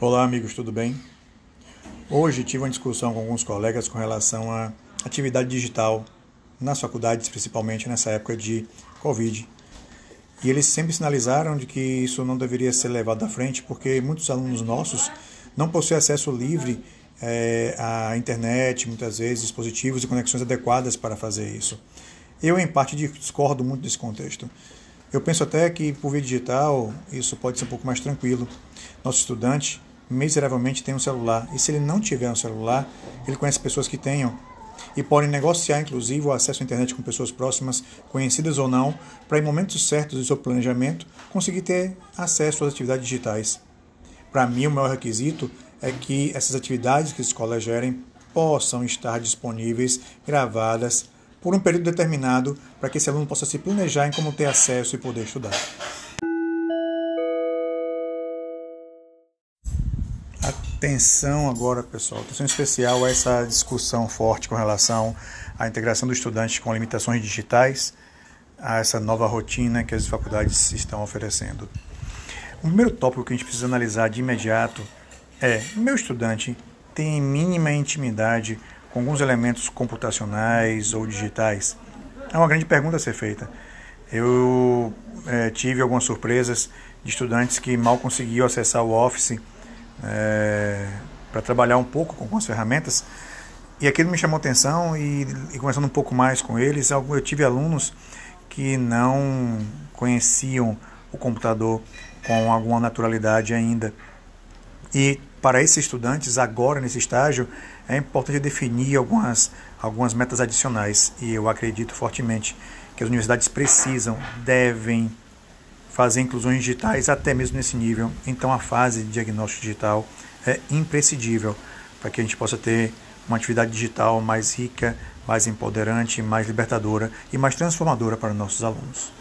Olá, amigos, tudo bem? Hoje tive uma discussão com alguns colegas com relação à atividade digital nas faculdades, principalmente nessa época de Covid. E eles sempre sinalizaram de que isso não deveria ser levado à frente, porque muitos alunos nossos não possuem acesso livre é, à internet, muitas vezes dispositivos e conexões adequadas para fazer isso. Eu, em parte, discordo muito desse contexto. Eu penso até que por via digital isso pode ser um pouco mais tranquilo. Nosso estudante miseravelmente tem um celular e se ele não tiver um celular, ele conhece pessoas que tenham e podem negociar inclusive o acesso à internet com pessoas próximas, conhecidas ou não, para em momentos certos do seu planejamento conseguir ter acesso às atividades digitais. Para mim, o maior requisito é que essas atividades que as escolas gerem possam estar disponíveis, gravadas, por um período determinado para que esse aluno possa se planejar em como ter acesso e poder estudar. Atenção agora, pessoal, atenção especial a essa discussão forte com relação à integração do estudante com limitações digitais, a essa nova rotina que as faculdades estão oferecendo. O primeiro tópico que a gente precisa analisar de imediato é: meu estudante tem mínima intimidade com alguns elementos computacionais ou digitais? É uma grande pergunta a ser feita. Eu é, tive algumas surpresas de estudantes que mal conseguiam acessar o Office é, para trabalhar um pouco com algumas ferramentas. E aquilo me chamou atenção e, e conversando um pouco mais com eles, eu tive alunos que não conheciam o computador com alguma naturalidade ainda. E para esses estudantes, agora nesse estágio, é importante definir algumas, algumas metas adicionais. E eu acredito fortemente que as universidades precisam, devem fazer inclusões digitais até mesmo nesse nível. Então a fase de diagnóstico digital é imprescindível para que a gente possa ter uma atividade digital mais rica, mais empoderante, mais libertadora e mais transformadora para nossos alunos.